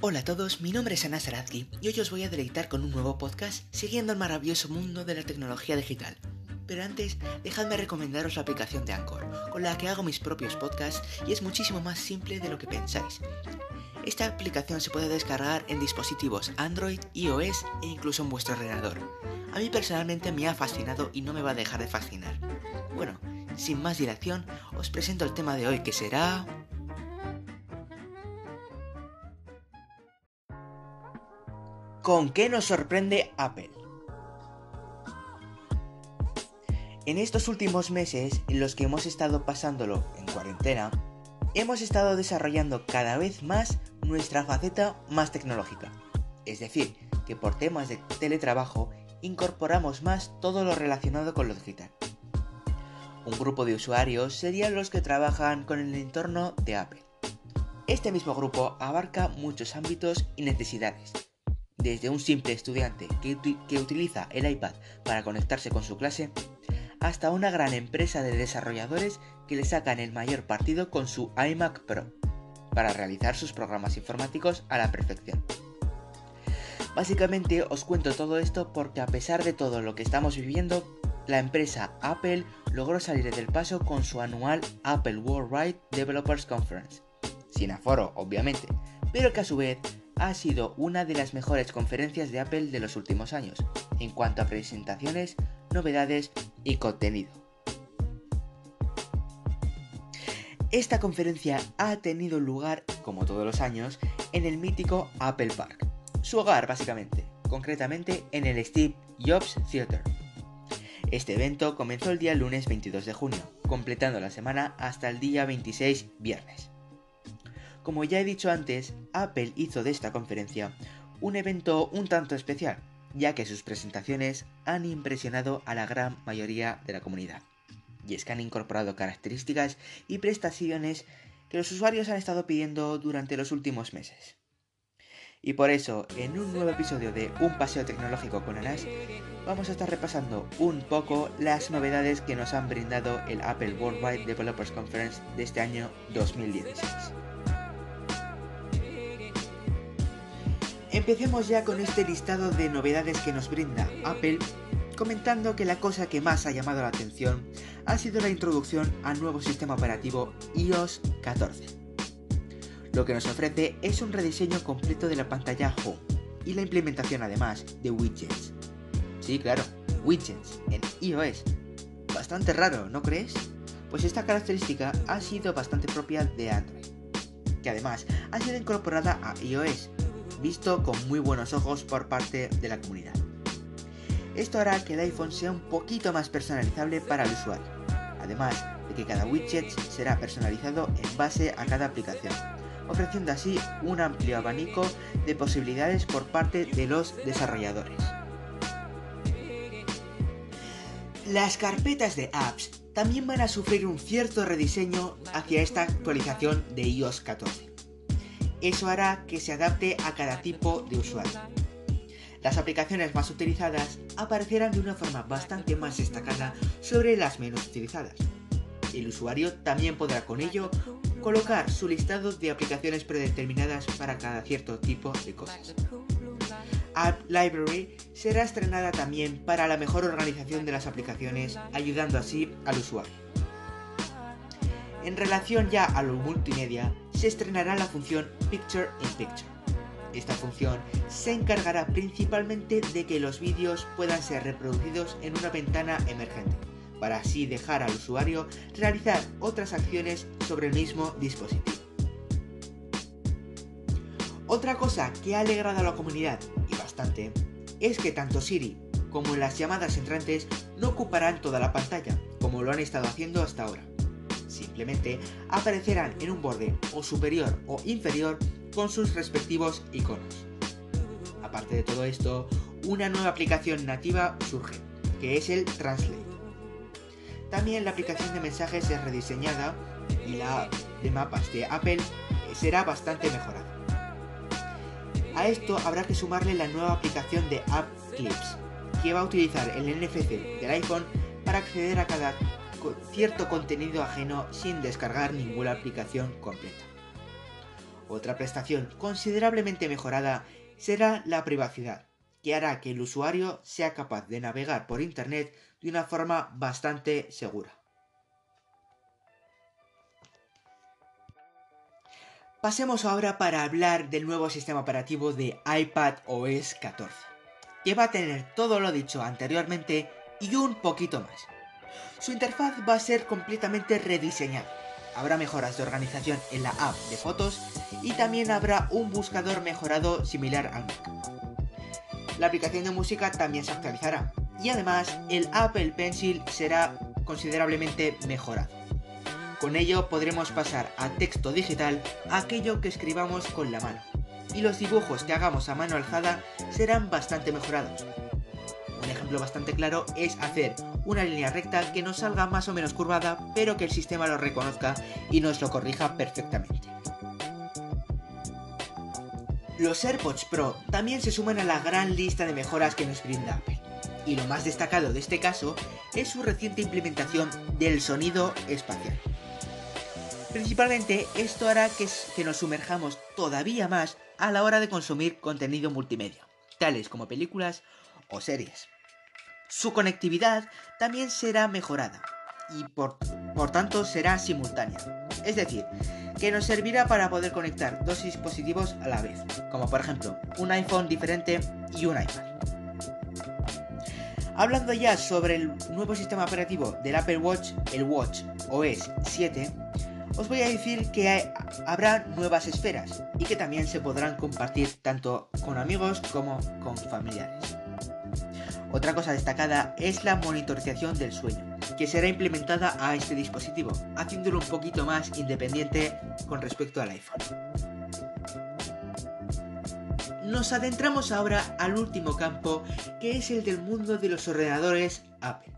Hola a todos, mi nombre es Ana Saratsky y hoy os voy a deleitar con un nuevo podcast siguiendo el maravilloso mundo de la tecnología digital. Pero antes, dejadme recomendaros la aplicación de Anchor, con la que hago mis propios podcasts y es muchísimo más simple de lo que pensáis. Esta aplicación se puede descargar en dispositivos Android, iOS e incluso en vuestro ordenador. A mí personalmente me ha fascinado y no me va a dejar de fascinar. Bueno, sin más dilación, os presento el tema de hoy que será... ¿Con qué nos sorprende Apple? En estos últimos meses, en los que hemos estado pasándolo en cuarentena, hemos estado desarrollando cada vez más nuestra faceta más tecnológica. Es decir, que por temas de teletrabajo incorporamos más todo lo relacionado con lo digital. Un grupo de usuarios serían los que trabajan con el entorno de Apple. Este mismo grupo abarca muchos ámbitos y necesidades, desde un simple estudiante que, utiliza el iPad para conectarse con su clase, hasta una gran empresa de desarrolladores que le sacan el mayor partido con su iMac Pro, para realizar sus programas informáticos a la perfección. Básicamente os cuento todo esto porque a pesar de todo lo que estamos viviendo, la empresa Apple logró salir del paso con su anual Apple Worldwide Developers Conference, sin aforo obviamente, pero que a su vez ha sido una de las mejores conferencias de Apple de los últimos años, en cuanto a presentaciones, novedades y contenido. Esta conferencia ha tenido lugar, como todos los años, en el mítico Apple Park, su hogar básicamente, concretamente en el Steve Jobs Theater. Este evento comenzó el día lunes 22 de junio, completando la semana hasta el día 26 viernes. Como ya he dicho antes, Apple hizo de esta conferencia un evento un tanto especial, ya que sus presentaciones han impresionado a la gran mayoría de la comunidad. Y es que han incorporado características y prestaciones que los usuarios han estado pidiendo durante los últimos meses. Y por eso, en un nuevo episodio de Un paseo tecnológico con Anas, vamos a estar repasando un poco las novedades que nos han brindado el Apple Worldwide Developers Conference de este año 2016. Empecemos ya con este listado de novedades que nos brinda Apple, comentando que la cosa que más ha llamado la atención ha sido la introducción al nuevo sistema operativo iOS 14. Lo que nos ofrece es un rediseño completo de la pantalla Home y la implementación además de widgets. Sí, claro, widgets en iOS. Bastante raro, ¿no crees? Pues esta característica ha sido bastante propia de Android, que además ha sido incorporada a iOS visto con muy buenos ojos por parte de la comunidad. Esto hará que el iPhone sea un poquito más personalizable para el usuario, además de que cada widget será personalizado en base a cada aplicación, ofreciendo así un amplio abanico de posibilidades por parte de los desarrolladores. Las carpetas de apps también van a sufrir un cierto rediseño hacia esta actualización de iOS 14. Eso hará que se adapte a cada tipo de usuario. Las aplicaciones más utilizadas aparecerán de una forma bastante más destacada sobre las menos utilizadas. El usuario también podrá con ello colocar su listado de aplicaciones predeterminadas para cada cierto tipo de cosas. App Library será estrenada también para la mejor organización de las aplicaciones, ayudando así al usuario. En relación ya a lo multimedia, se estrenará la función Picture in Picture. Esta función se encargará principalmente de que los vídeos puedan ser reproducidos en una ventana emergente, para así dejar al usuario realizar otras acciones sobre el mismo dispositivo. Otra cosa que ha alegrado a la comunidad, y bastante, es que tanto Siri como las llamadas entrantes no ocuparán toda la pantalla, como lo han estado haciendo hasta ahora aparecerán en un borde o superior o inferior con sus respectivos iconos. Aparte de todo esto, una nueva aplicación nativa surge, que es el Translate. También la aplicación de mensajes es rediseñada y la de mapas de Apple será bastante mejorada. A esto habrá que sumarle la nueva aplicación de App Clips, que va a utilizar el NFC del iPhone para acceder a cada cierto contenido ajeno sin descargar ninguna aplicación completa. Otra prestación considerablemente mejorada será la privacidad, que hará que el usuario sea capaz de navegar por Internet de una forma bastante segura. Pasemos ahora para hablar del nuevo sistema operativo de iPad OS 14, que va a tener todo lo dicho anteriormente y un poquito más. Su interfaz va a ser completamente rediseñada. Habrá mejoras de organización en la app de fotos y también habrá un buscador mejorado similar al Mac. La aplicación de música también se actualizará y además el Apple Pencil será considerablemente mejorado. Con ello podremos pasar a texto digital aquello que escribamos con la mano. Y los dibujos que hagamos a mano alzada serán bastante mejorados. Ejemplo bastante claro es hacer una línea recta que nos salga más o menos curvada, pero que el sistema lo reconozca y nos lo corrija perfectamente. Los AirPods Pro también se suman a la gran lista de mejoras que nos brinda Apple. Y lo más destacado de este caso es su reciente implementación del sonido espacial. Principalmente esto hará que, nos sumerjamos todavía más a la hora de consumir contenido multimedia, tales como películas o series. Su conectividad también será mejorada y por, tanto será simultánea. Es decir, que nos servirá para poder conectar dos dispositivos a la vez, como por ejemplo un iPhone diferente y un iPad. Hablando ya sobre el nuevo sistema operativo del Apple Watch, el Watch OS 7, os voy a decir que habrá nuevas esferas y que también se podrán compartir tanto con amigos como con familiares. Otra cosa destacada es la monitorización del sueño, que será implementada a este dispositivo, haciéndolo un poquito más independiente con respecto al iPhone. Nos adentramos ahora al último campo, que es el del mundo de los ordenadores Apple.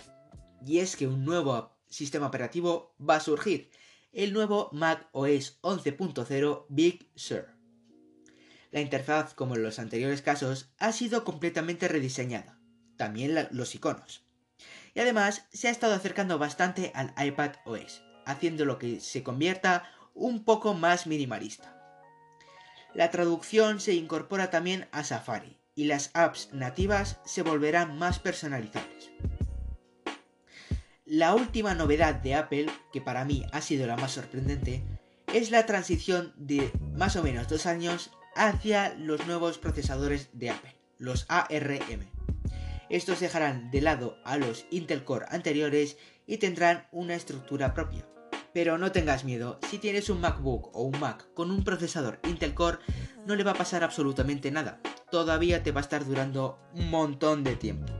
Y es que un nuevo sistema operativo va a surgir, el nuevo Mac OS 11.0 Big Sur. La interfaz, como en los anteriores casos, ha sido completamente rediseñada, también los iconos. Y además se ha estado acercando bastante al iPad OS, haciendo lo que se convierta un poco más minimalista. La traducción se incorpora también a Safari y las apps nativas se volverán más personalizables. La última novedad de Apple, que para mí ha sido la más sorprendente, es la transición de más o menos dos años hacia los nuevos procesadores de Apple, los ARM. Estos dejarán de lado a los Intel Core anteriores y tendrán una estructura propia. Pero no tengas miedo, si tienes un MacBook o un Mac con un procesador Intel Core, no le va a pasar absolutamente nada. Todavía te va a estar durando un montón de tiempo.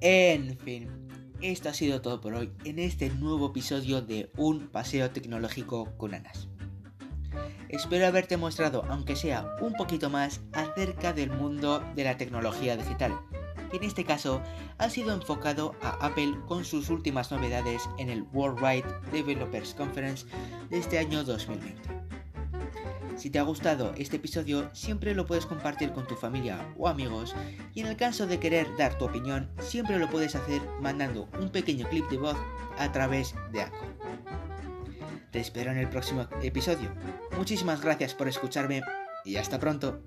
En fin, esto ha sido todo por hoy en este nuevo episodio de Un paseo tecnológico con Anas. Espero haberte mostrado, aunque sea un poquito más, acerca del mundo de la tecnología digital, que en este caso ha sido enfocado a Apple con sus últimas novedades en el Worldwide Developers Conference de este año 2020. Si te ha gustado este episodio, siempre lo puedes compartir con tu familia o amigos y en el caso de querer dar tu opinión, siempre lo puedes hacer mandando un pequeño clip de voz a través de Anchor. Te espero en el próximo episodio. Muchísimas gracias por escucharme y hasta pronto.